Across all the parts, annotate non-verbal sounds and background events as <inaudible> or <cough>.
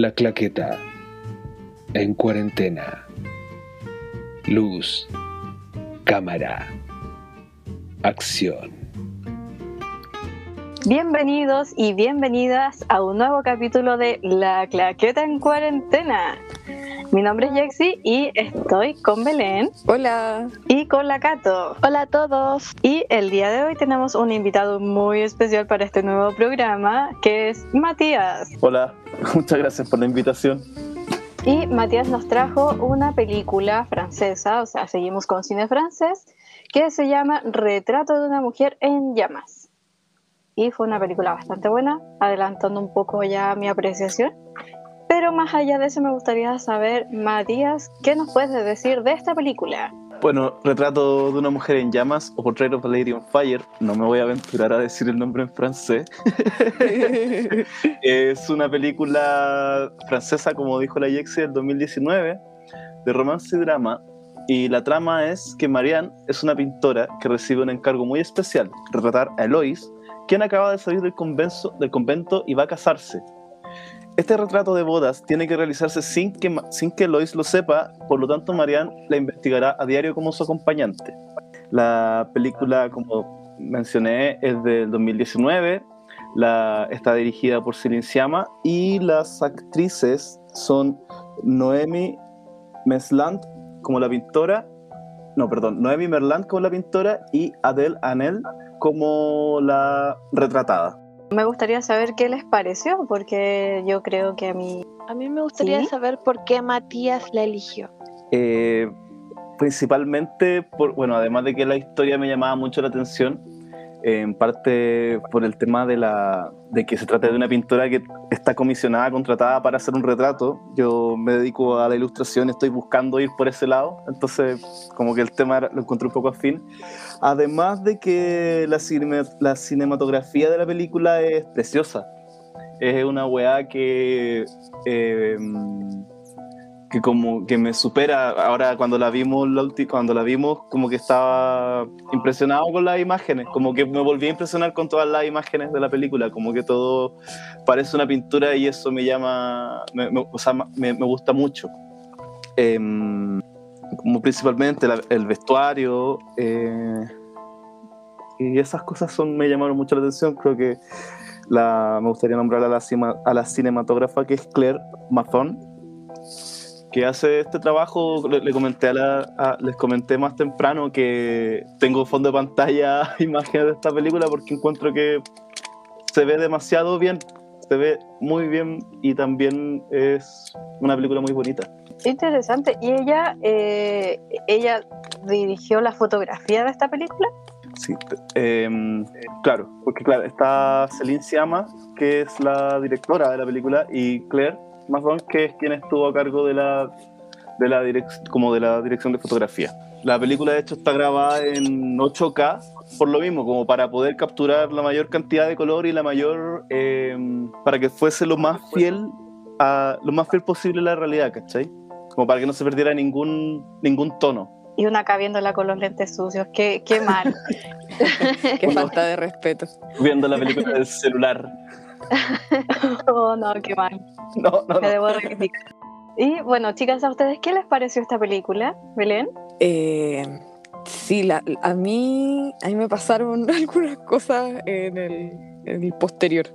La claqueta. En cuarentena. Luz. Cámara. Acción. Bienvenidos y bienvenidas a un nuevo capítulo de La claqueta en cuarentena. Mi nombre es Jexi y estoy con Belén. Hola. Y con la Cato. Hola a todos. Y el día de hoy tenemos un invitado muy especial para este nuevo programa, que es Matías. Hola, <laughs> muchas gracias por la invitación. Y Matías nos trajo una película francesa, o sea, seguimos con cine francés, que se llama Retrato de una mujer en llamas. Y fue una película bastante buena, adelantando un poco ya mi apreciación. Pero más allá de eso me gustaría saber, Matías, ¿qué nos puedes decir de esta película? Bueno, Retrato de una mujer en llamas o Portrait of a Lady on Fire, no me voy a aventurar a decir el nombre en francés. <laughs> es una película francesa, como dijo la Yexi, del 2019, de romance y drama. Y la trama es que Marianne es una pintora que recibe un encargo muy especial, retratar a Eloise, quien acaba de salir del, convento, del convento y va a casarse. Este retrato de bodas tiene que realizarse sin que, sin que Lois lo sepa, por lo tanto Marianne la investigará a diario como su acompañante. La película, como mencioné, es del 2019, la, está dirigida por Céline Sciamma y las actrices son Noemi Mesland como la pintora, no, perdón, Noemi Merland como la pintora y Adele Anel como la retratada. Me gustaría saber qué les pareció, porque yo creo que a mí... A mí me gustaría ¿Sí? saber por qué Matías la eligió. Eh, principalmente, por, bueno, además de que la historia me llamaba mucho la atención, en parte por el tema de, la, de que se trata de una pintora que está comisionada, contratada para hacer un retrato. Yo me dedico a la ilustración, estoy buscando ir por ese lado, entonces como que el tema lo encontré un poco afín. Además de que la, cine- la cinematografía de la película es preciosa. Es una weá que... eh, que como que me supera. Ahora cuando la vimos cuando la vimos como que estaba impresionado con las imágenes como que me volví a impresionar con todas las imágenes de la película como que todo parece una pintura y eso me llama me, me- o sea, me, me gusta mucho. Em, como principalmente la- el vestuario eh, y esas cosas son me llamaron mucho la atención. Creo que la, me gustaría nombrar a la, cima- a la cinematógrafa que es Claire Mathon que hace este trabajo, le, le comenté a la, a- les comenté más temprano que tengo fondo de pantalla <laughs> imágenes de esta película porque encuentro que se ve demasiado bien, se ve muy bien y también es una película muy bonita. Interesante. ¿Y ella, eh, ella dirigió la fotografía de esta película? Sí, em, claro, porque claro, está Celine Sciamma, que es la directora de la película, y Claire Mazón, que es quien estuvo a cargo de la, de la direc- como de la dirección de fotografía. La película, de hecho, está grabada en 8K, por lo mismo, como para poder capturar la mayor cantidad de color y la mayor, em, para que fuese lo más fiel a, lo más fiel posible a la realidad, ¿cachai? Como para que no se perdiera ningún, ningún tono. Y una acá viéndola con los lentes sucios. Qué, qué mal. <laughs> Qué falta de respeto. Viendo la película del celular. <laughs> oh, no, qué mal. No, no, no. Me debo reivindicar. Y bueno, chicas, ¿a ustedes qué les pareció esta película? Belén. Eh, sí, la- a, mí, a mí me pasaron <laughs> algunas cosas en el, en el posterior,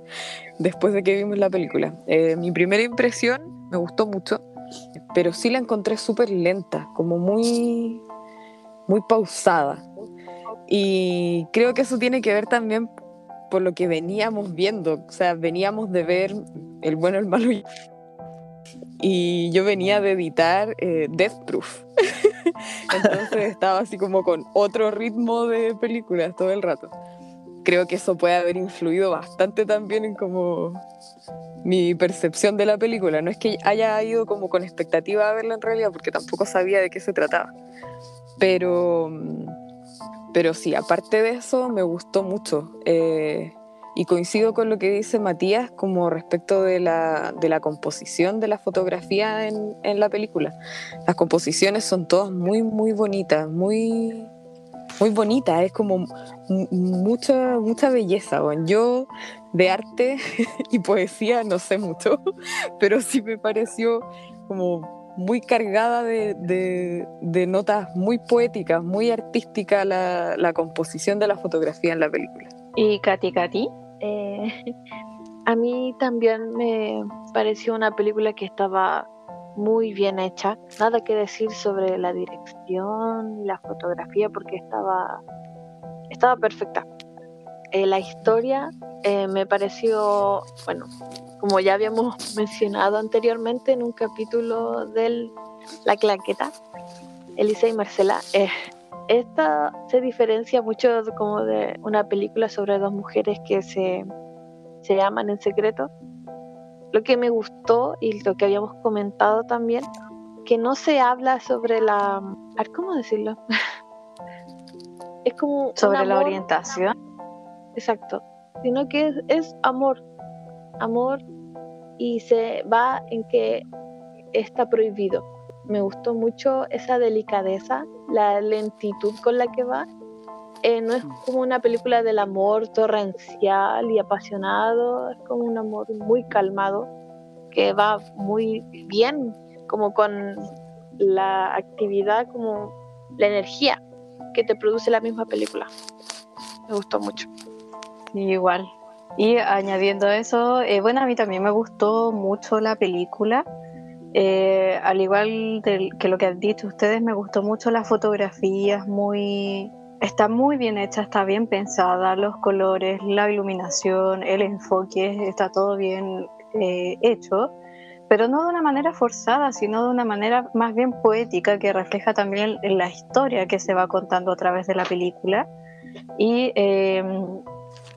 después de que vimos la película. Eh, mi primera impresión me gustó mucho, pero sí la encontré súper lenta, como muy, muy pausada. Y creo que eso tiene que ver también por lo que veníamos viendo. O sea, veníamos de ver El bueno, el malo y yo venía de editar eh, Death Proof. <laughs> Entonces estaba así como con otro ritmo de películas todo el rato. Creo que eso puede haber influido bastante también en como mi percepción de la película. No es que haya ido como con expectativa a verla en realidad, porque tampoco sabía de qué se trataba. Pero, pero sí, aparte de eso, me gustó mucho. Eh, y coincido con lo que dice Matías como respecto de la, de la composición de la fotografía en, en la película. Las composiciones son todas muy, muy bonitas, muy, muy bonitas. Es como mu- mucha, mucha belleza. weón. Yo de arte <laughs> y poesía no sé mucho, <laughs> pero sí me pareció como muy cargada de, de- notas muy poéticas, muy artística la, la composición de la fotografía en la película. ¿Y Katy Katy? Eh, <laughs> a mí también me pareció una película que estaba muy bien hecha. Nada que decir sobre la dirección la fotografía porque estaba, estaba perfecta. Eh, la historia eh, me pareció, bueno, como ya habíamos <laughs> mencionado anteriormente en un capítulo de La Claqueta, Elisa y Marcela, eh, esta se diferencia mucho como de una película sobre dos mujeres que se, se aman en secreto. Lo que me gustó y lo que habíamos comentado también, que no se habla sobre la... ¿Cómo decirlo? <laughs> es como... Sobre la orientación. Exacto. Sino que es, es amor. Amor y se va en que está prohibido. Me gustó mucho esa delicadeza, la lentitud con la que va. Eh, no es como una película del amor torrencial y apasionado, es como un amor muy calmado, que va muy bien, como con la actividad, como la energía que te produce la misma película. Me gustó mucho. Sí, igual. Y añadiendo eso, eh, bueno, a mí también me gustó mucho la película. Eh, al igual del- que lo que han dicho ustedes, me gustó mucho la fotografía, es muy, está muy bien hecha, está bien pensada, los colores, la iluminación, el enfoque, está todo bien eh, hecho, pero no de una manera forzada, sino de una manera más bien poética que refleja también la historia que se va contando a través de la película. Y eh,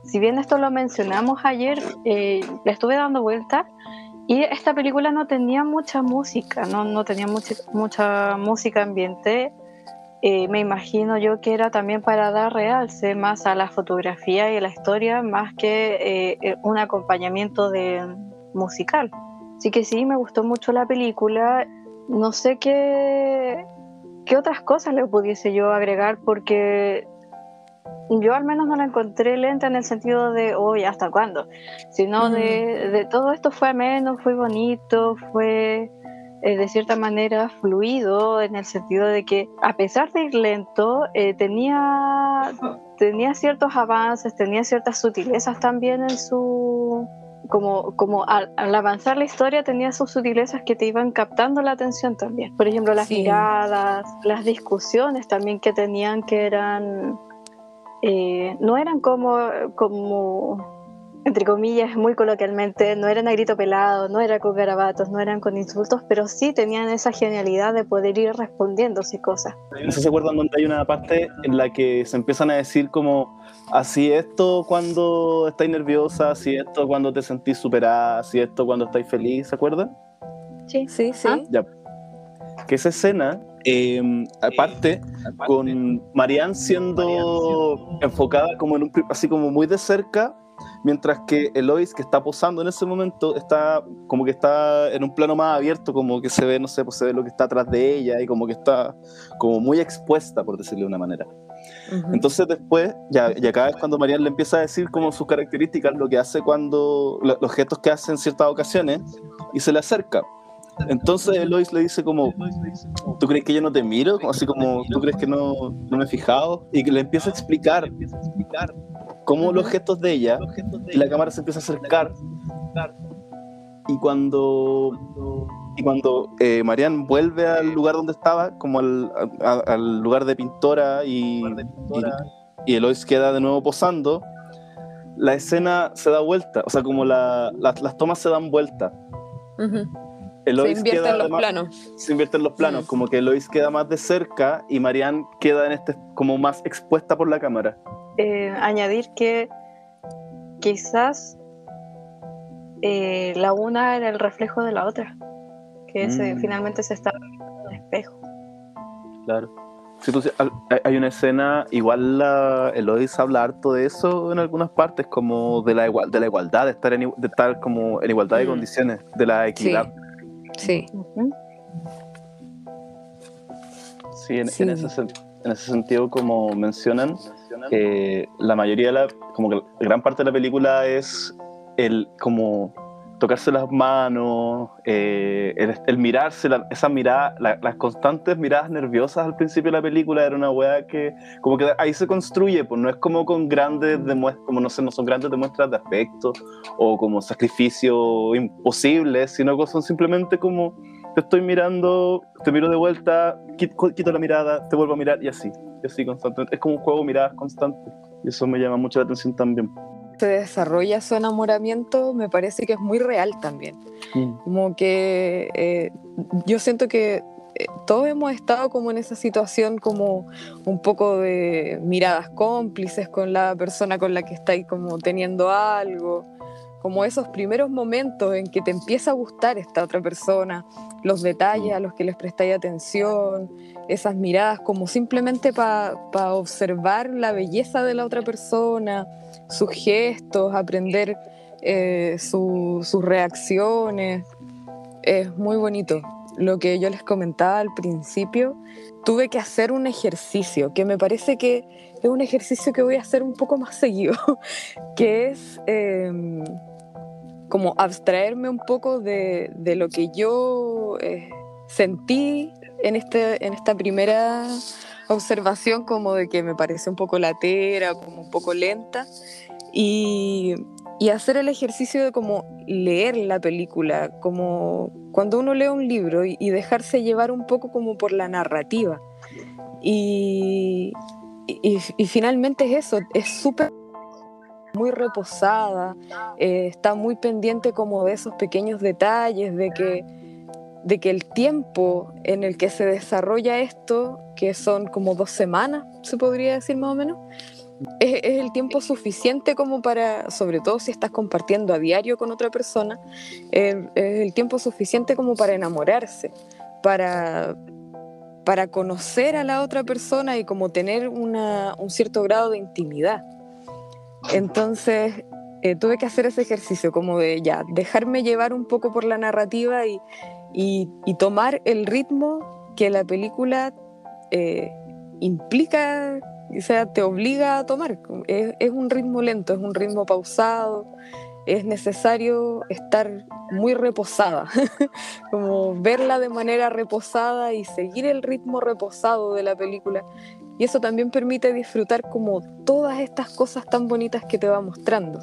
si bien esto lo mencionamos ayer, eh, le estuve dando vueltas y esta película no tenía mucha música, no, no tenía mucha, mucha música ambiente. Eh, me imagino yo que era también para dar realce más a la fotografía y a la historia, más que eh, un acompañamiento de musical. Así que sí, me gustó mucho la película. No sé qué, qué otras cosas le pudiese yo agregar porque yo al menos no la encontré lenta en el sentido de, hoy ¿hasta cuándo? Sino de, de todo esto fue ameno, fue bonito, fue eh, de cierta manera fluido, en el sentido de que a pesar de ir lento, eh, tenía, tenía ciertos avances, tenía ciertas sutilezas también en su... Como, como al, al avanzar la historia tenía sus sutilezas que te iban captando la atención también. Por ejemplo, las Sí. miradas, las discusiones también que tenían que eran eh, no eran como, como, entre comillas, muy coloquialmente, no eran a grito pelado, no eran con garabatos, no eran con insultos, pero sí tenían esa genialidad de poder ir respondiéndose cosas. No sé si se acuerdan donde hay una parte en la que se empiezan a decir como así esto cuando estáis nerviosa, así esto cuando te sentís superada, así esto cuando estáis feliz, ¿se acuerdan? Sí. Sí, sí. Ah. Ya. Que esa escena, eh, aparte, con Marianne siendo enfocada como en un, así como muy de cerca, mientras que Elois, que está posando en ese momento, está como que está en un plano más abierto, como que se ve, no sé, pues se ve lo que está atrás de ella y como que está como muy expuesta, por decirlo de una manera. Entonces después, ya, y acá es cuando Marianne le empieza a decir como sus características, lo que hace cuando, lo- los gestos que hace en ciertas ocasiones, y se le acerca. Entonces Elois le dice como, ¿tú crees que yo no te miro? Así como, ¿tú crees que no, no me he fijado? Y que le empieza a explicar cómo los gestos de ella, y la cámara se empieza a acercar. Y cuando, y cuando eh, Marianne vuelve al lugar donde estaba, como al, al lugar de pintora, y, y, y Elois queda de nuevo posando, la escena se da vuelta, o sea, como la- las- las tomas se dan vuelta. Ujú. Se Elois invierten queda los además- planos. se invierten los planos, Mm. como que Elois queda más de cerca y Marianne queda en este como más expuesta por la cámara. Eh, añadir que quizás eh, la una era el reflejo de la otra, que se- Mm. finalmente se estaba viendo en el espejo. Claro. Si tú, hay- una escena, igual la, Elois habla harto de eso en algunas partes, como de la, igual, de la igualdad, de estar, en, de estar como en igualdad de Mm. condiciones, de la Sí. Sí. Sí, en, Sí. en ese, sen- en ese sentido, como mencionan, eh, la mayoría de la, como que gran parte de la película es el como tocarse las manos, eh, el, el mirarse, la- esa mirada, la- las constantes miradas nerviosas al principio de la película era una weá que como que ahí se construye, pues no es como con grandes demuestras, como no sé, no son grandes demuestras de afecto o como sacrificio imposible, sino que son simplemente como te estoy mirando, te miro de vuelta, quito, quito la mirada, te vuelvo a mirar y así, y así constantemente. Es como un juego de miradas constantes y eso me llama mucho la atención también. Se desarrolla su enamoramiento, me parece que es muy real también. Como que eh, yo siento que eh, todos hemos estado como en esa situación como un poco de miradas cómplices con la persona con la que estáis como teniendo algo, como esos primeros momentos en que te empieza a gustar esta otra persona, los detalles a los que les prestáis atención, esas miradas como simplemente para observar la belleza de la otra persona, sus gestos, aprender eh, su- sus reacciones. Es muy bonito. Lo que yo les comentaba al principio, tuve que hacer un ejercicio que me parece que es un ejercicio que voy a hacer un poco más seguido, <laughs> que es em, como abstraerme un poco de, lo que yo eh, sentí en, este, en esta primera observación, como de que me parece un poco latera, como un poco lenta, y, y hacer el ejercicio de como leer la película, como cuando uno lee un libro y, dejarse llevar un poco como por la narrativa. Y, y, y finalmente es eso, es súper muy reposada, eh, está muy pendiente como de esos pequeños detalles, de que, de que el tiempo en el que se desarrolla esto, que son como dos semanas, se podría decir más o menos, es, el tiempo suficiente como para, sobre todo si estás compartiendo a diario con otra persona, es el tiempo suficiente como para enamorarse, para, para conocer a la otra persona y como tener una- un cierto grado de intimidad. Entonces eh, tuve que hacer ese ejercicio como de ya, dejarme llevar un poco por la narrativa y, y- tomar el ritmo que la película eh, implica, o sea, te obliga a tomar. Es, es un ritmo lento, es un ritmo pausado, es necesario estar muy reposada, <laughs> como verla de manera reposada y seguir el ritmo reposado de la película. Y eso también permite disfrutar como todas estas cosas tan bonitas que te va mostrando.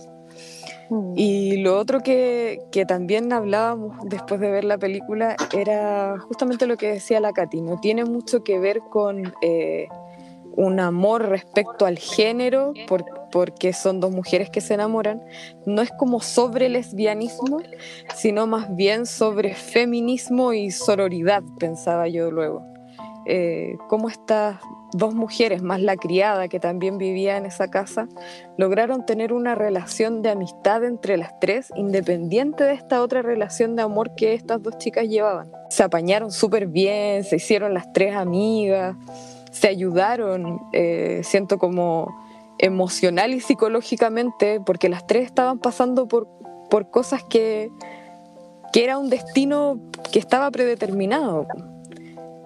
Y lo otro que, que también hablábamos después de ver la película era justamente lo que decía la Katy, no tiene mucho que ver con eh, un amor respecto al género, por- porque son dos mujeres que se enamoran, no es como sobre lesbianismo, sino más bien sobre feminismo y sororidad, pensaba yo luego. Eh, cómo estas dos mujeres, más la criada que también vivía en esa casa, lograron tener una relación de amistad entre las tres, independiente de esta otra relación de amor que estas dos chicas llevaban. Se apañaron súper bien, se hicieron las tres amigas, se ayudaron, eh, siento como emocional y psicológicamente, porque las tres estaban pasando por, por cosas que, que era un destino que estaba predeterminado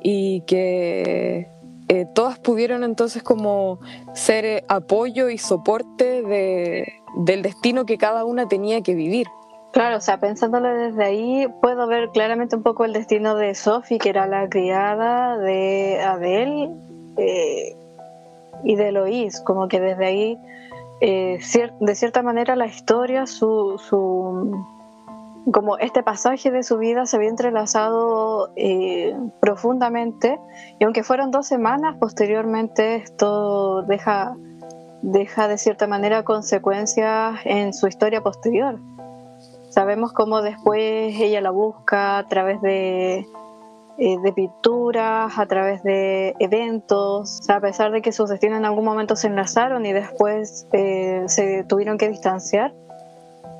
y que eh, todas pudieron entonces como ser eh, apoyo y soporte de, del destino que cada una tenía que vivir. Claro, o sea, pensándolo desde ahí, puedo ver claramente un poco el destino de Sophie, que era la criada de Adele eh, y de Eloís, como que desde ahí, de cierta manera, la historia, su, su, como este pasaje de su vida se había entrelazado eh, profundamente, y aunque fueron dos semanas, posteriormente esto deja, deja de cierta manera consecuencias en su historia posterior. Sabemos cómo después ella la busca a través de, eh, de pinturas, a través de eventos, a pesar de que sus destinos en algún momento se enlazaron y después eh, se tuvieron que distanciar,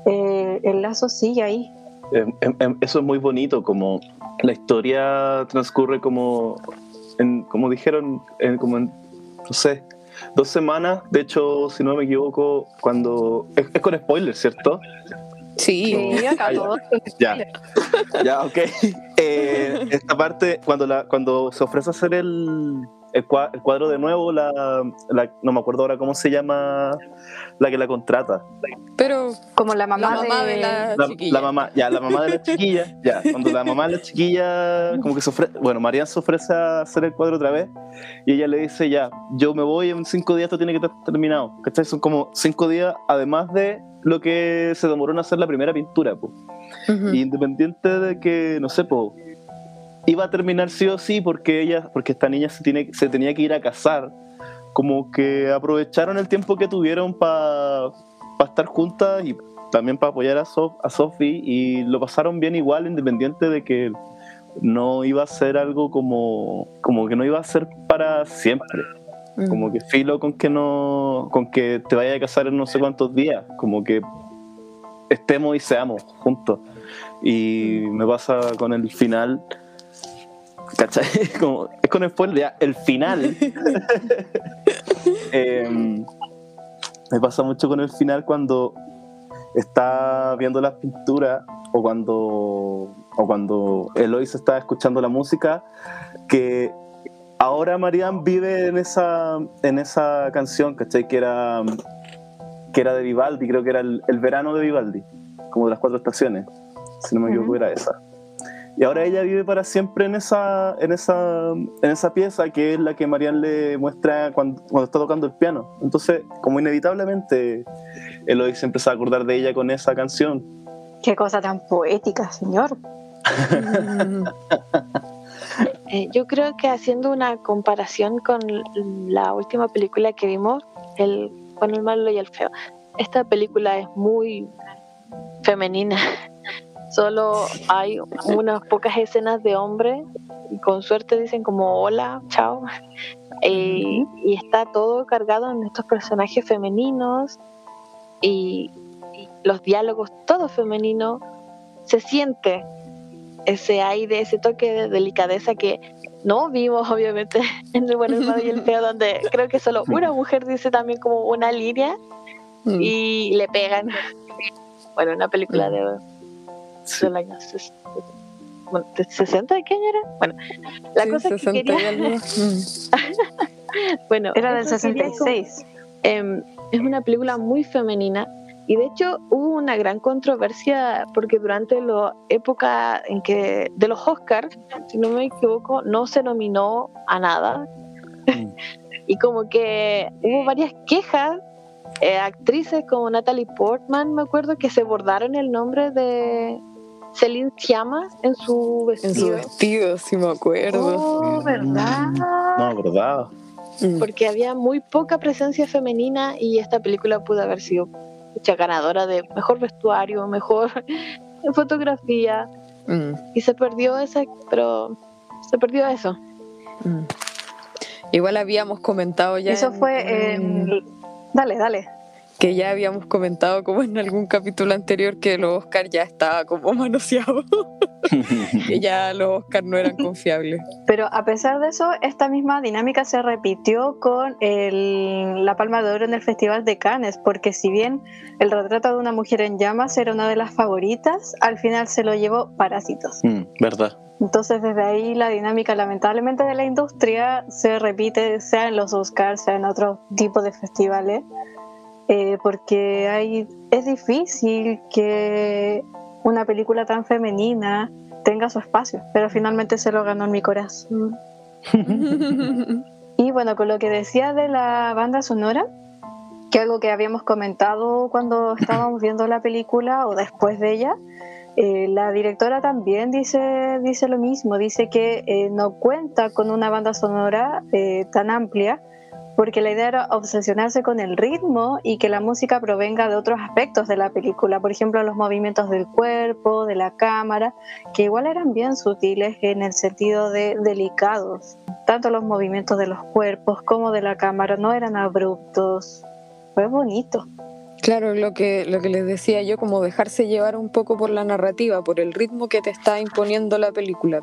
eh, el lazo sigue ahí. Em, em, em, eso es muy bonito, como la historia transcurre como, en, como dijeron, en, como en, no sé, dos semanas. De hecho, si no me equivoco, cuando... Es, es con spoilers, ¿cierto? Sí, Sí, acá Ah, ya. todo. Ya, ya, ok. <laughs> Eh, esta parte, cuando, la, cuando se ofrece hacer el, el, cua- el cuadro de nuevo, la, la- no me acuerdo ahora cómo se llama la que la contrata. Pero Como la mamá, la mamá de, la La, chiquilla. la mamá, ya, la mamá de la chiquilla, ya, cuando la mamá de la chiquilla, como que se ofrece, bueno, Marian se ofrece a hacer el cuadro otra vez y ella le dice, ya, yo me voy, en cinco días esto tiene que estar terminado, ¿cachai? Son como cinco días, además de lo que se demoró en hacer la primera pintura. Ujú. Y independiente de que, no sé, po, iba a terminar sí o sí porque ella, porque esta niña se, tiene, se tenía que ir a casar, como que aprovecharon el tiempo que tuvieron para estar juntas y también para apoyar a, Sof- a Sophie y lo pasaron bien igual, independiente de que no iba a ser algo como, como que no iba a ser para siempre. Mm. Como que filo con que no, con que te vayas a casar en no sé cuántos días, como que estemos y seamos juntos. Y me pasa con el final, ¿cachai? <laughs> Como, es con el spoiler, ya, el final. <laughs> Em, me pasa mucho con el final cuando está viendo las pinturas o cuando, o cuando Eloise está escuchando la música, que ahora Marianne vive en esa, en esa canción, ¿cachai? Que era, que era de Vivaldi, creo que era el, el verano de Vivaldi, como de las cuatro estaciones, si no me equivoco era esa. Y ahora ella vive para siempre en esa, en esa, en esa pieza que es la que Marianne le muestra cuando, cuando está tocando el piano. Entonces, como inevitablemente, Eloy se empieza a acordar de ella con esa canción. Qué cosa tan poética, señor. Mm. <laughs> Eh, yo creo que haciendo una comparación con la última película que vimos, el bueno, el malo y el feo, esta película es muy femenina. Solo hay unas pocas escenas de hombre y con suerte dicen como hola, chao. <laughs> Y, y está todo cargado en estos personajes femeninos y, y los diálogos todos femeninos. Se siente ese aire, ese toque de delicadeza que no vimos <laughs> obviamente en el y el feo, donde creo que solo una mujer dice también como una línea Mm. y le pegan. Bueno, una película de, Sí. del año ses- bueno, ¿de 60 de qué año era? Bueno, la Sí, cosa que 60 y quería, <laughs> bueno, Era del eso quería como- 66. Em, es una película muy femenina y de hecho hubo una gran controversia porque durante la época en que de los Oscars, si no me equivoco, no se nominó a nada Mm. <laughs> y como que hubo varias quejas eh, actrices como Natalie Portman, me acuerdo que se bordaron el nombre de Celine Sciamma en su En su vestido vestido, sí me acuerdo. Oh, ¿verdad? No me acordaba. Mm. porque había muy poca presencia femenina y esta película pudo haber sido mucha ganadora de mejor vestuario, mejor <laughs> fotografía Mm. y se perdió esa, pero se perdió eso. Mm. Igual habíamos comentado ya. Eso en- fue en- en... Dale, dale. Que ya habíamos comentado como en algún capítulo anterior que los Oscar ya estaba como manoseado, <laughs> que ya los Oscar no eran confiables. Pero a pesar de eso, esta misma dinámica se repitió con el- la Palma de Oro en el Festival de Cannes, porque si bien el retrato de una mujer en llamas era una de las favoritas, al final se lo llevó Parásitos. Mm, ¿Verdad? Entonces desde ahí la dinámica lamentablemente de la industria se repite, sea en los Oscars, sea en otro tipo de festivales, eh, porque hay, es difícil que una película tan femenina tenga su espacio, pero finalmente se lo ganó en mi corazón. <laughs> Y bueno, con lo que decía de la banda sonora, que algo que habíamos comentado cuando estábamos <laughs> viendo la película o después de ella, eh, la directora también dice, dice lo mismo, dice que eh, no cuenta con una banda sonora eh, tan amplia porque la idea era obsesionarse con el ritmo y que la música provenga de otros aspectos de la película, por ejemplo los movimientos del cuerpo, de la cámara, que igual eran bien sutiles en el sentido de delicados. Tanto los movimientos de los cuerpos como de la cámara no eran abruptos. Fue bonito. Claro, lo que, lo que les decía yo, como dejarse llevar un poco por la narrativa, por el ritmo que te está imponiendo la película.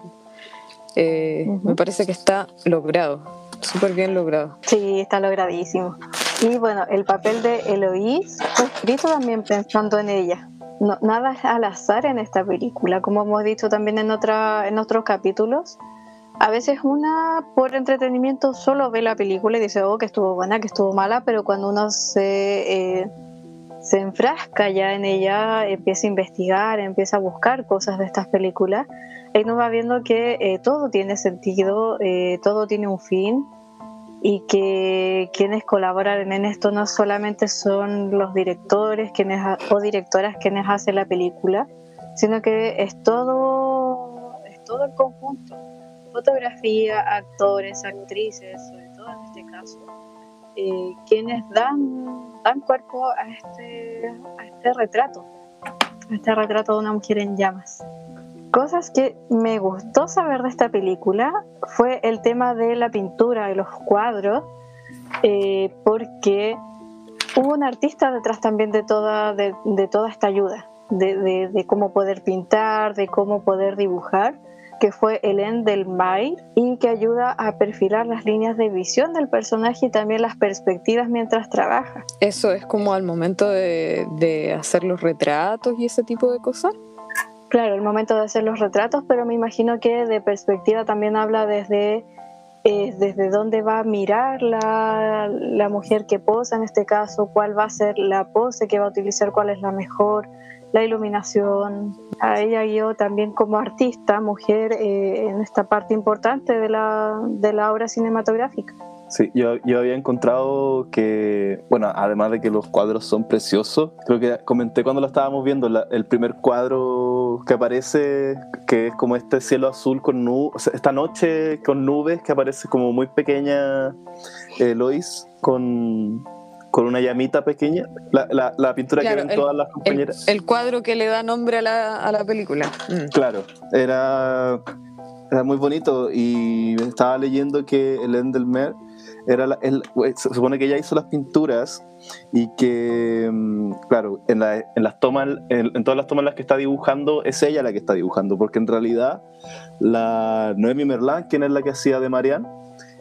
Eh. Me parece que está logrado, súper bien logrado. Sí, está logradísimo. Y bueno, el papel de Eloís fue escrito también pensando en ella. No, nada es al azar en esta película, como hemos dicho también en, otra, en otros capítulos. a veces una por entretenimiento solo ve la película y dice, oh, que estuvo buena, que estuvo mala, pero cuando uno se, eh, se enfrasca ya en ella, empieza a investigar, empieza a buscar cosas de estas películas, ahí uno va viendo que eh, todo tiene sentido, eh, todo tiene un fin y que quienes colaboran en esto no solamente son los directores quienes, o directoras quienes hacen la película, sino que es todo, es todo el conjunto. Fotografía, actores, actrices, sobre todo en este caso, eh, quienes dan, dan cuerpo a este, a este retrato, a este retrato de una mujer en llamas. Cosas que me gustó saber de esta película fue el tema de la pintura, de los cuadros, eh, porque hubo un artista detrás también de toda, de, de toda esta ayuda, de, de, de, cómo poder pintar, de cómo poder dibujar que fue Hélène del May y que ayuda a perfilar las líneas de visión del personaje y también las perspectivas mientras trabaja. Eso es como al momento de, de hacer los retratos y ese tipo de cosas. Claro, el momento de hacer los retratos, pero me imagino que de perspectiva también habla desde, eh, desde dónde va a mirar la, la mujer que posa en este caso, cuál va a ser la pose que va a utilizar, cuál es la mejor, la iluminación. A ella y yo también como artista, mujer, eh, en esta parte importante de la, de la obra cinematográfica. Sí, yo, yo había encontrado que, bueno, además de que los cuadros son preciosos, creo que comenté cuando lo estábamos viendo, el primer cuadro que aparece, que es como este cielo azul con nubes, esta noche con nubes que aparece como muy pequeña eh, Lois con, con una llamita pequeña, la, la, la pintura Claro, que ven el- todas las compañeras. El, el cuadro que le da nombre a la, a la película. Mm. Claro, era, era muy bonito y estaba leyendo que el Endelmer era la- el- se supone que ella hizo las pinturas y que, mm, claro, en, la- en las tomas, en, en todas las tomas en las que está dibujando, es ella la que está dibujando, porque en realidad la Noemi Merlan, quien es la que hacía de Marianne,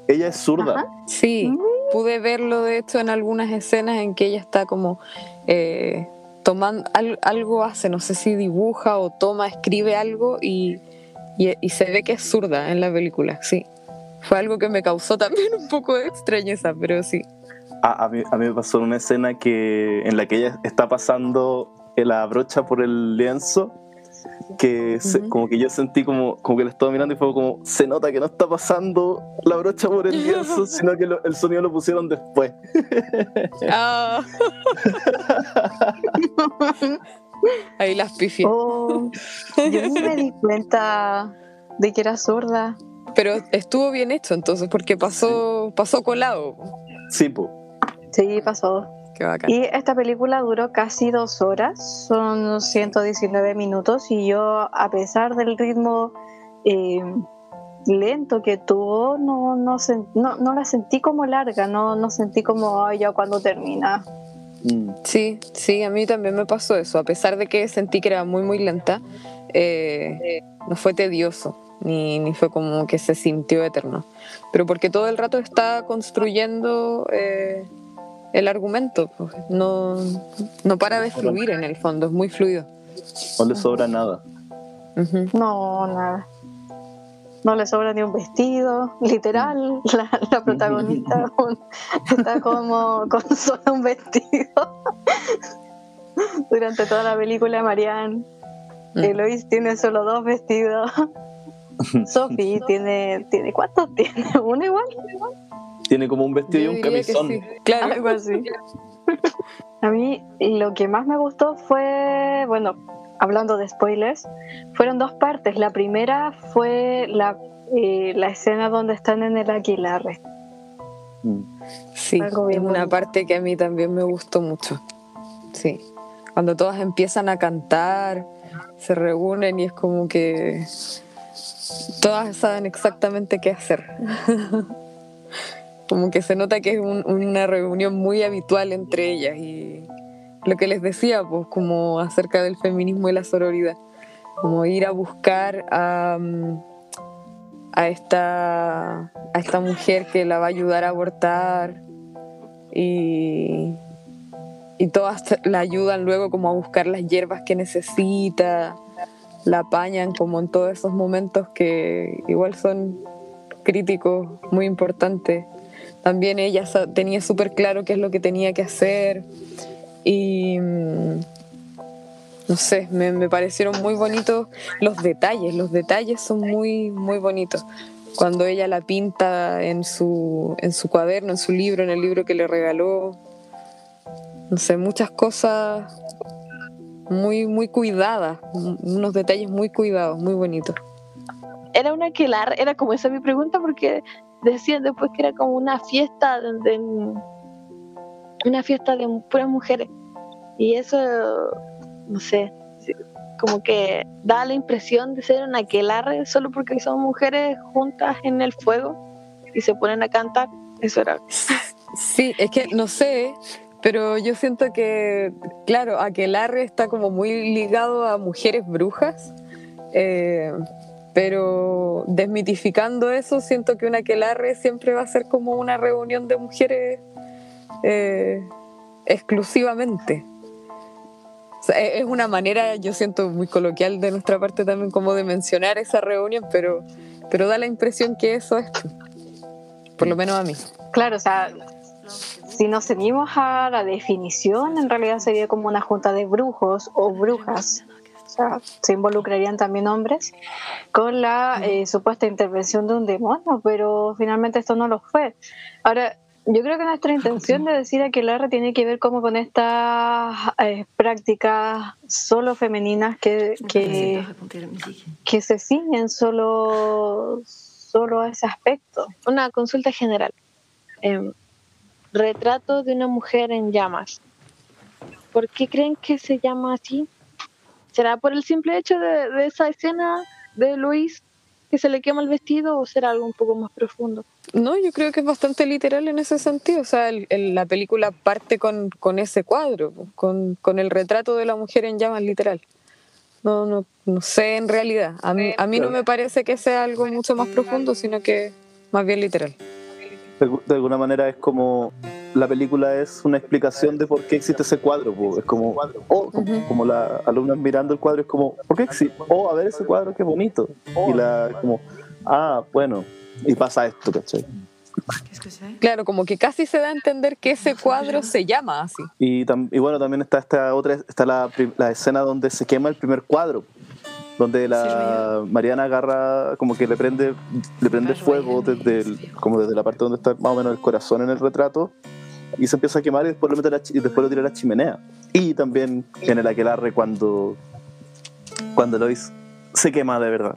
ella es zurda. Ajá. Sí, pude verlo de hecho en algunas escenas en que ella está como eh, tomando al- algo hace, no sé si dibuja o toma, escribe algo y, y, se ve que es zurda en la película, sí. Fue algo que me causó también un poco de extrañeza, pero sí. A, a mí, a mí me pasó una escena que, en la que ella está pasando la brocha por el lienzo, que se- como que yo sentí como, como que la estaba mirando y fue como, se nota que no está pasando la brocha por el lienzo, <laughs> sino que lo- el sonido lo pusieron después. Ah. <laughs> Ahí las pifié. Oh, yo ni me di cuenta de que era zurda. Pero estuvo bien hecho entonces, porque pasó, pasó colado. Sí, po. Sí, pasó. Qué bacán. Y esta película duró casi dos horas, son 119 minutos y yo, a pesar del ritmo eh, lento que tuvo, no, no, sen- no, no la sentí como larga, no, no sentí como, ay, ya cuando termina. Mm. Sí, sí, a mí también me pasó eso. A pesar de que sentí que era muy, muy lenta, eh, no fue tedioso, ni, ni fue como que se sintió eterno. Pero porque todo el rato está construyendo eh, el argumento, pues, no, no para de fluir en el fondo, es muy fluido. No le sobra nada. No, nada. No le sobra ni un vestido, literal. La, la protagonista <laughs> un- está como con <laughs> solo un vestido. Durante toda la película, Marianne. Mm. Eloís tiene solo dos vestidos. <laughs> Sophie tiene, tiene. ¿Cuántos tiene? ¿Uno igual? Tiene como un vestido y un camisón. sí, Claro, <laughs> Algo así. A mí lo que más me gustó fue, bueno, hablando de spoilers, fueron dos partes. La primera fue la, eh, la escena donde están en el Aquilarre. Mm. Sí, Algo es una bonito. parte que a mí también me gustó mucho. Sí. Cuando todas empiezan a cantar, se reúnen y es como que todas saben exactamente qué hacer. <laughs> como que se nota que es un- una reunión muy habitual entre ellas y lo que les decía, pues como acerca del feminismo y la sororidad, como ir a buscar a, mm, a esta, a esta mujer que la va a ayudar a abortar y, y todas la ayudan luego como a buscar las hierbas que necesita, la apañan como en todos esos momentos que igual son críticos muy importantes. También ella tenía súper claro qué es lo que tenía que hacer y mm, no sé, me, me parecieron muy bonitos los detalles, los detalles son muy, muy bonitos. Cuando ella la pinta en su, en su cuaderno, en su libro, en el libro que le regaló, no sé, muchas cosas muy, muy cuidadas, unos detalles muy cuidados, muy bonitos. Era una quelar, era como esa mi pregunta, porque decían después que era como una fiesta de, una fiesta de puras mujeres. Y eso, no sé, como que da la impresión de ser una quelarre solo porque son mujeres juntas en el fuego y se ponen a cantar. Eso era. Sí, es que no sé, pero yo siento que, claro, Aquelarre está como muy ligado a mujeres brujas, eh, pero desmitificando eso, siento que una Aquelarre siempre va a ser como una reunión de mujeres eh, exclusivamente. E- es una manera, yo siento, muy coloquial de nuestra parte también como de mencionar esa reunión, pero, pero da la impresión que eso es, por lo menos a mí. Claro, o sea, si nos ceñimos a la definición, en realidad sería como una junta de brujos o brujas. Sea, se involucrarían también hombres con la eh, supuesta intervención de un demonio, pero finalmente esto no lo fue. Ahora, yo creo que nuestra intención de decir a que Lara tiene que ver como con estas eh, prácticas solo femeninas que, que, que se ciñen solo, solo a ese aspecto. Una consulta general. Em, retrato de una mujer en llamas. ¿Por qué creen que se llama así? ¿Será por el simple hecho de, de esa escena de Luis que se le quema el vestido o será algo un poco más profundo? No, yo creo que es bastante literal en ese sentido. O sea, el- el- la película parte con, con ese cuadro, con, con el retrato de la mujer en llamas literal. No, no, no sé en realidad. A mí, a mí no me parece que sea algo mucho más profundo, sino que más bien literal. De, de alguna manera es como la película es una explicación de por qué existe ese cuadro. po. Es como, oh, como, como la alumna mirando el cuadro, es como, ¿por qué existe? Oh, a ver ese cuadro, qué bonito. Y la, como, ah, bueno, y pasa esto, ¿cachai? Claro, como que casi se da a entender que ese cuadro se llama así. Y, tam- y bueno, también está esta otra, está la, la escena donde se quema el primer cuadro, donde la Mariana agarra, como que le prende, le prende fuego desde el- como desde la parte donde está más o menos el corazón en el retrato, y se empieza a quemar y después lo, mete a la y después lo tira a la chimenea. Y también en el aquelarre cuando, cuando Lois se quema de verdad.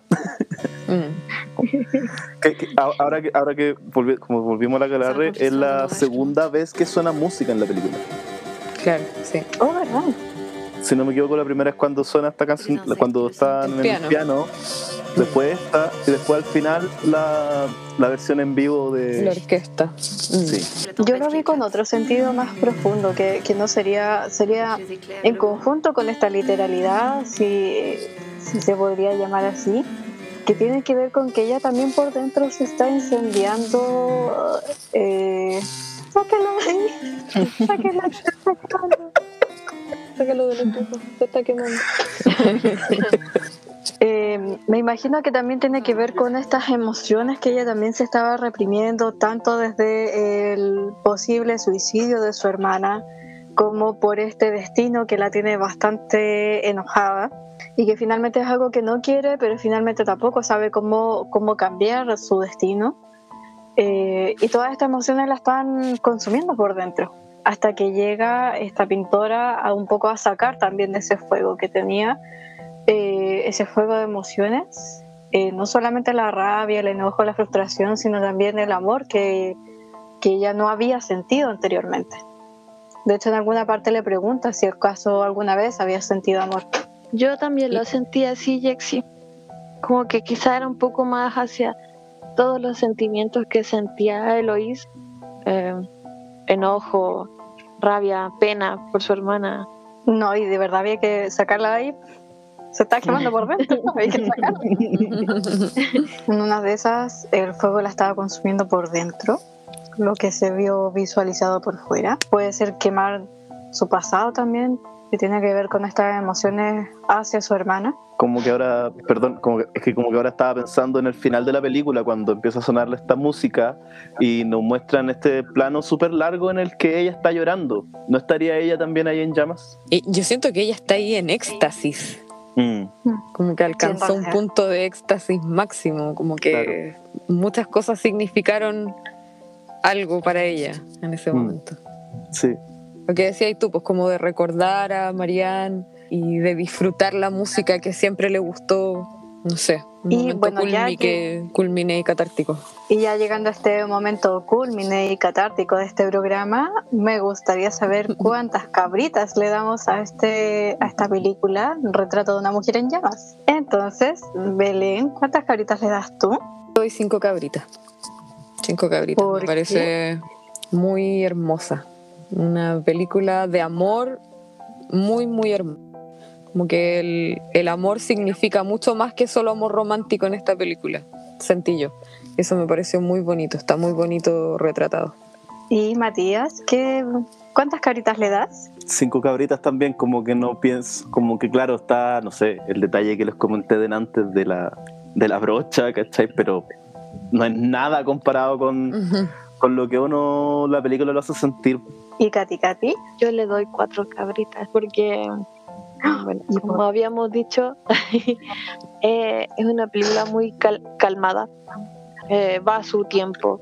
Mm. <laughs> Que- que ahora que, ahora que volvi- como volvimos a la aquelarre, es la segunda vez que suena música en la película. Claro, sí. Oh, ¿verdad? Si no me equivoco, la primera es cuando suena esta canción, cuando están en el piano, después esta, y después al final la, la versión en vivo La de... orquesta. Mm. Sí, Yo lo vi con otro sentido más profundo, que, que no sería, sería en conjunto con esta literalidad, si, si se podría llamar así, que tiene que ver con que ella también por dentro se está incendiando. Eh, sáquenlo de ahí, <laughs> sáquenlo. Sácalo del <laughs> estufa, se está quemando. <laughs> Eh, me imagino que también tiene que ver con estas emociones que ella también se estaba reprimiendo, tanto desde el posible suicidio de su hermana, como por este destino que la tiene bastante enojada y que finalmente es algo que no quiere, pero finalmente tampoco sabe cómo, cómo cambiar su destino. Eh, y todas estas emociones la están consumiendo por dentro, hasta que llega esta pintora a un poco a sacar también de ese fuego que tenía eh, ese fuego de emociones, eh, no solamente la rabia, el enojo, la frustración, sino también el amor que, que ella no había sentido anteriormente. De hecho, en alguna parte le pregunta si acaso alguna vez había sentido amor. Yo también lo sentí así, Jexi. Como que quizá era un poco más hacia todos los sentimientos que sentía Eloís. eh, enojo, rabia, pena por su hermana. No, y de verdad había que sacarla de ahí. Se está quemando por dentro, había que <laughs> sacarla. En una de esas, el fuego la estaba consumiendo por dentro, lo que se vio visualizado por fuera. Puede ser quemar su pasado también, que tiene que ver con estas emociones hacia su hermana. Como que ahora, perdón, como que- es que como que ahora estaba pensando en el final de la película cuando empieza a sonarle esta música y nos muestran este plano súper largo en el que ella está llorando. ¿No estaría ella también ahí en llamas? Y yo siento que ella está ahí en éxtasis. Mm, Como que alcanzó un punto de éxtasis máximo. Como que muchas cosas significaron algo para ella en ese Mm. momento. sí. Lo que decías tú, pues como de recordar a Marianne y de disfrutar la música que siempre le gustó, no sé, un Y momento bueno, ya culmi que culmine y catártico. Y ya llegando a este momento culmine y catártico de este programa, me gustaría saber <laughs> cuántas cabritas le damos a, este, a esta película, Retrato de una mujer en llamas. Entonces, Belén, ¿cuántas cabritas le das tú? Doy cinco cabritas. Cinco cabritas. ¿Por Me parece muy hermosa. Una película de amor muy, muy hermosa. Como que el, el amor significa mucho más que solo amor romántico en esta película. Sentí yo. Eso me pareció muy bonito. Está muy bonito retratado. Y Matías, ¿qué, ¿cuántas cabritas le das? Cinco cabritas también, como que no pienso, como que claro, está, no sé, el detalle que les comenté delante de la, de la brocha, ¿cachai? Pero no es nada comparado con, Ujú. con lo que uno, la película lo hace sentir. Y Katy Katy. Yo le doy cuatro cabritas porque, bueno, ¿Y como por- habíamos dicho, <laughs> eh, es una película muy cal- calmada, eh, va a su tiempo,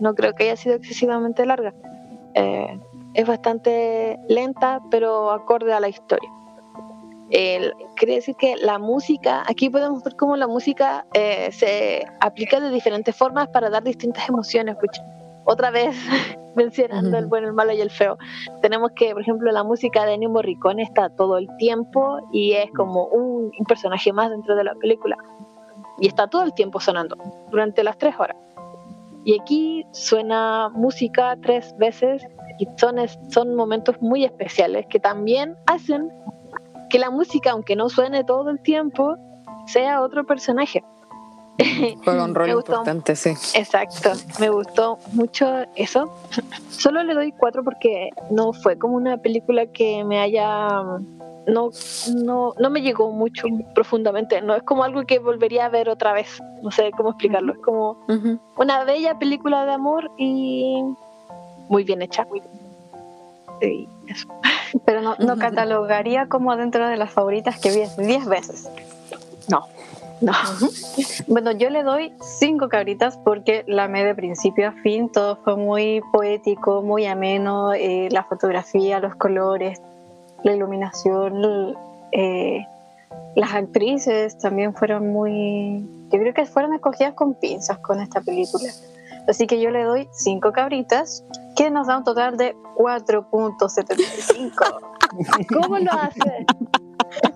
no creo que haya sido excesivamente larga. Eh, es bastante lenta, pero acorde a la historia. El- quiere decir que la música, aquí podemos ver cómo la música eh, se aplica de diferentes formas para dar distintas emociones. pucha. Otra vez <laughs> mencionando el bueno, el malo y el feo. Tenemos que, por ejemplo, la música de Ennio Morricone está todo el tiempo y es como un, un personaje más dentro de la película. Y está todo el tiempo sonando durante las tres horas. Y aquí suena música tres veces y son, son momentos muy especiales que también hacen que la música, aunque no suene todo el tiempo, sea otro personaje. <laughs> Juega un rol gustó. importante, sí. Exacto, me gustó mucho eso. Solo le doy cuatro porque no fue como una película que me haya... No, no, no me llegó mucho profundamente, no es como algo que volvería a ver otra vez, no sé cómo explicarlo, es como una bella película de amor y muy bien hecha. Sí, eso. Pero no, no <laughs> catalogaría como dentro de las favoritas que vi 10 veces. No. <laughs> Bueno, yo le doy cinco cabritas porque la amé de principio a fin. Todo fue muy poético, muy ameno. eh, la fotografía, los colores, la iluminación, eh, las actrices también fueron muy. Yo creo que fueron escogidas con pinzas con esta película. Así que yo le doy cinco cabritas, que nos da un total de 4.75. <laughs> ¿Cómo lo hace?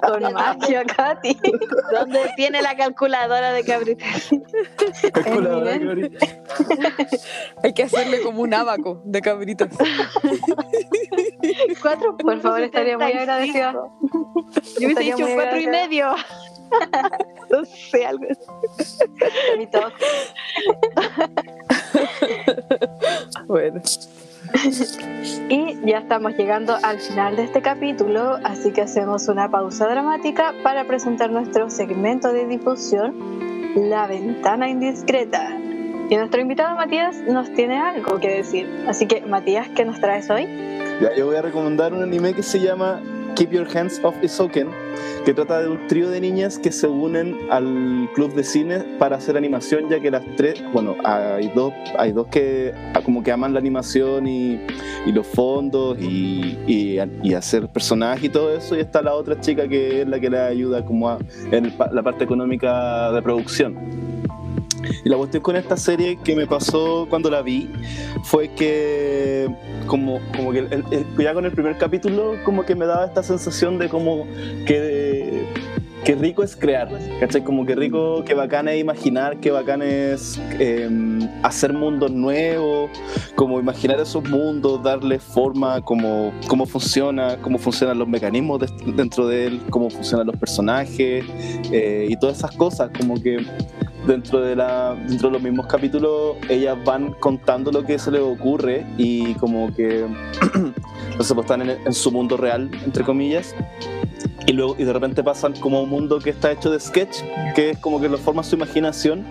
Con magia, <laughs> Katy. ¿Dónde tiene la calculadora de cabritas? Hay que hacerle como un abaco de cabritas. Cuatro Por favor, estaría muy agradecida. Yo hubiese dicho cuatro y medio. <laughs> no sé, algo así. Mi toque. <laughs> Bueno. <laughs> Y ya estamos llegando al final de este capítulo, así que hacemos una pausa dramática para presentar nuestro segmento de difusión, La Ventana Indiscreta. Y nuestro invitado Matías nos tiene algo que decir. Así que, Matías, ¿qué nos traes hoy? Ya, yo voy a recomendar un anime que se llama Keep Your Hands Off Isoken, que trata de un trío de niñas que se unen al club de cine para hacer animación, ya que las tres, bueno, hay dos, hay dos que como que aman la animación y, y los fondos y, y, y hacer personajes y todo eso, y está la otra chica que es la que le ayuda como a- en la parte económica de producción. Y la cuestión con esta serie que me pasó cuando la vi fue que como, como que el- ya con el primer capítulo como que me daba esta sensación de como que, que rico es crear, ¿cachai? Como que rico, que bacán es imaginar, que bacán es eh, hacer mundos nuevos, como imaginar esos mundos, darle forma, cómo, cómo funciona, cómo funcionan los mecanismos de- dentro de él, cómo funcionan los personajes eh, y todas esas cosas, como que dentro de, la, dentro de los mismos capítulos, ellas van contando lo que se les ocurre y como que, <clears throat> no sé, pues están en su mundo real, entre comillas, y luego y de repente pasan como a un mundo que está hecho de sketch que es como que lo forma su imaginación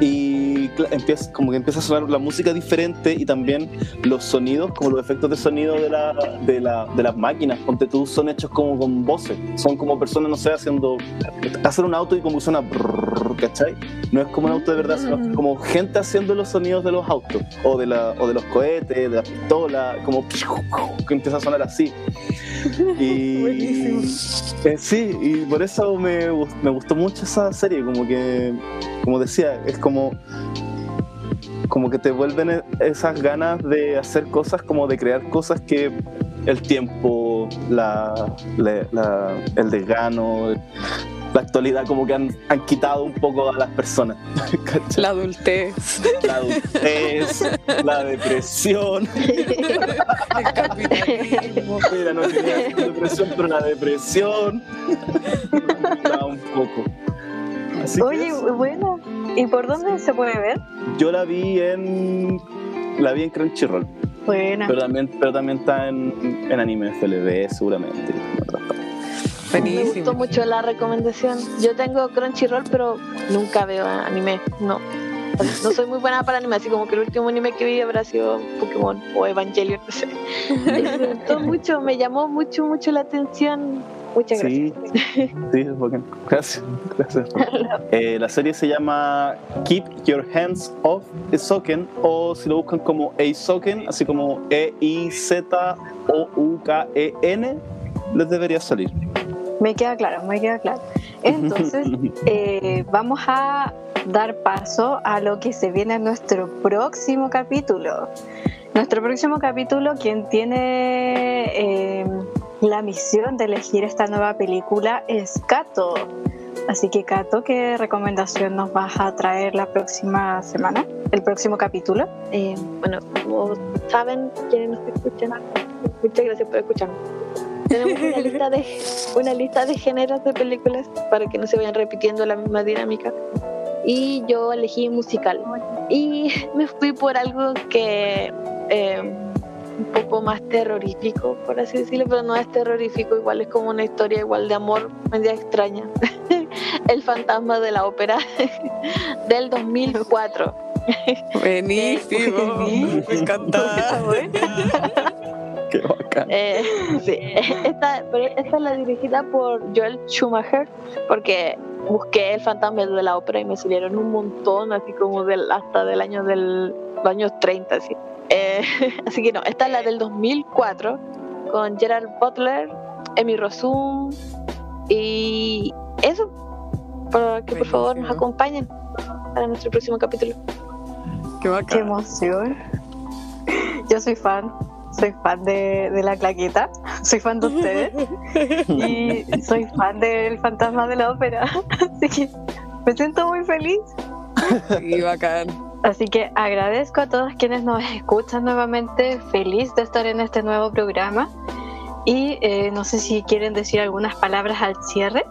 y empieza como que empieza a sonar la música diferente y también los sonidos como los efectos de sonido de, la, de, la, de las máquinas ponte tú son hechos como con voces son como personas no sé haciendo hacer un auto y como suena brrr, ¿cachai? no es como un auto de verdad sino Mm. como gente haciendo los sonidos de los autos o de, la, o de los cohetes de la pistola como que empieza a sonar así <laughs> y Buenísimo. eh, sí, y por eso me, me gustó mucho esa serie, como que, como decía, es como, como que te vuelven e- esas ganas de hacer cosas, como de crear cosas que el tiempo, la, la- la- el desgano, la actualidad, como que han, han quitado un poco a las personas. <laughs> ¿cachai? La adultez, La adultez, la depresión. el <laughs> capitalismo. Mira, no quería decir depresión, pero la depresión. Un poco. Así Oye, bueno, ¿y por dónde se puede ver? yo la vi en. La vi en Crunchyroll, Buena. pero también, pero también está en, en anime FLV, seguramente. en Me gustó mucho la recomendación. Yo tengo Crunchyroll, pero nunca veo anime. No. No soy muy buena para anime, así como que el último anime que vi habrá sido Pokémon o Evangelion, no sé. Me gustó <laughs> mucho, me llamó mucho, mucho la atención. Muchas Sí, gracias. sí, es bacán. Gracias. gracias. Eh, la serie se llama Keep Your Hands Off Soken o si lo buscan como Eisoken, así como E E-I-Z-O-U-K-E-N, les debería salir. Me queda claro, me queda claro. Entonces, <laughs> eh, vamos a dar paso a lo que se viene en nuestro próximo capítulo. Nuestro próximo capítulo, quien tiene eh, la misión de elegir esta nueva película es Kato. Así que, Kato, ¿qué recomendación nos vas a traer la próxima semana? El próximo capítulo. Eh, bueno, como saben, quienes nos escuchan, muchas gracias por escucharnos. Tenemos una <laughs> lista de una lista de géneros de películas para que no se vayan repitiendo la misma dinámica. Y yo elegí musical. Y <laughs> me fui por algo que eh, un poco más terrorífico, por así decirlo, pero no es terrorífico, igual es como una historia igual de amor media extraña. <laughs> El fantasma de la ópera del 2004. Buenísimo. Me encanta. Eh, <laughs> sí, esta, pero esta es la dirigida por Joel Schumacher, porque busqué el fantasma de la ópera y me salieron un montón, así como del, hasta del año del los años 30, así. Eh, <laughs> así que no, esta es la del 2004, con Gerard Butler, Amy Rossum, y eso, para que por favor nos acompañen para nuestro próximo capítulo. Qué ¡Qué bacán. emoción! Yo soy fan, soy fan de, de la claqueta, soy fan de ustedes y <laughs> soy fan del fantasma de la ópera. <laughs> Así que me siento muy feliz. Sí, bacán. Así que agradezco a todos quienes nos escuchan nuevamente, feliz de estar en este nuevo programa. Y eh, no sé si quieren decir algunas palabras al cierre.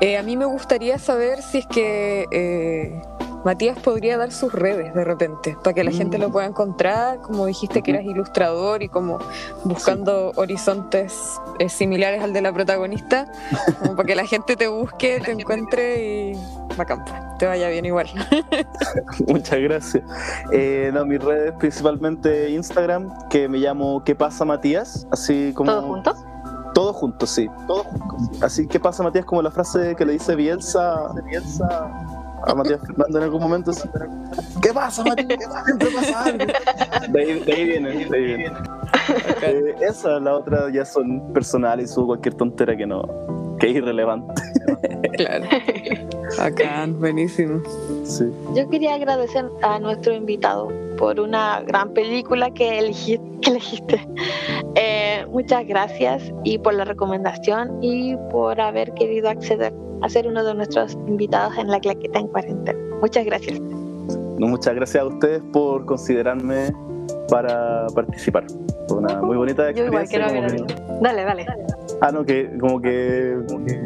Eh, a mí me gustaría saber si es que eh, Matías podría dar sus redes de repente, para que la gente lo pueda encontrar, como dijiste que eras ilustrador y como buscando horizontes eh, similares al de la protagonista, como para que la gente te busque, <laughs> te encuentre y bacán, pues, te vaya bien igual. <laughs> Muchas gracias. Eh, no, mis redes principalmente Instagram, que me llamo ¿Qué pasa Matías? Así como... ¿Todos juntos? Todo junto, sí. Todo junto. Así que pasa Matías como la frase que le dice Bielsa, Bielsa a Matías Fernández en algún momento. así, ¿Qué pasa, Matías? Siempre pasa algo. De ahí, de ahí viene, de ahí viene. Eh, esa, la otra ya son personales y subo cualquier tontera que no, que es irrelevante. claro. <laughs> Bacán, buenísimo. Sí. Yo quería agradecer a nuestro invitado por una gran película que, elegí- que elegiste. Eh, muchas gracias y por la recomendación y por haber querido acceder a ser uno de nuestros invitados en la claqueta en cuarentena. Muchas gracias. No, muchas gracias a ustedes por considerarme para participar. Fue una muy bonita Yo igual experiencia. quiero que- Dale, dale. Ah, no, que como que,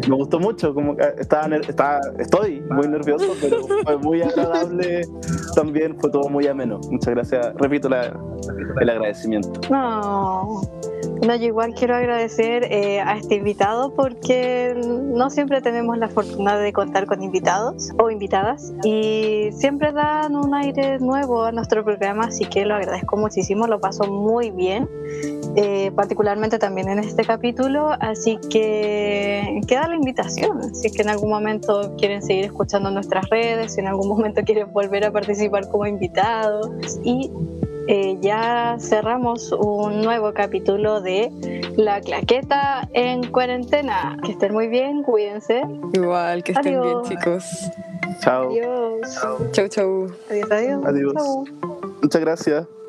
me gustó mucho, como que estaba, estaba- estoy muy nervioso, pero fue muy agradable también, fue todo muy ameno. Muchas gracias, repito el agradecimiento. No. No, yo igual quiero agradecer eh, a este invitado porque no siempre tenemos la fortuna de contar con invitados o invitadas y siempre dan un aire nuevo a nuestro programa, así que lo agradezco muchísimo, lo paso muy bien, eh, particularmente también en este capítulo, así que queda la invitación, si es que en algún momento quieren seguir escuchando nuestras redes, si en algún momento quieren volver a participar como invitados y eh, ya cerramos un nuevo capítulo de La Claqueta en cuarentena. Que estén muy bien, cuídense. Igual, que estén Adiós. bien, chicos. Chao. Adiós. Chau, chau. Adiós, adiós. Adiós. Chau. Muchas gracias.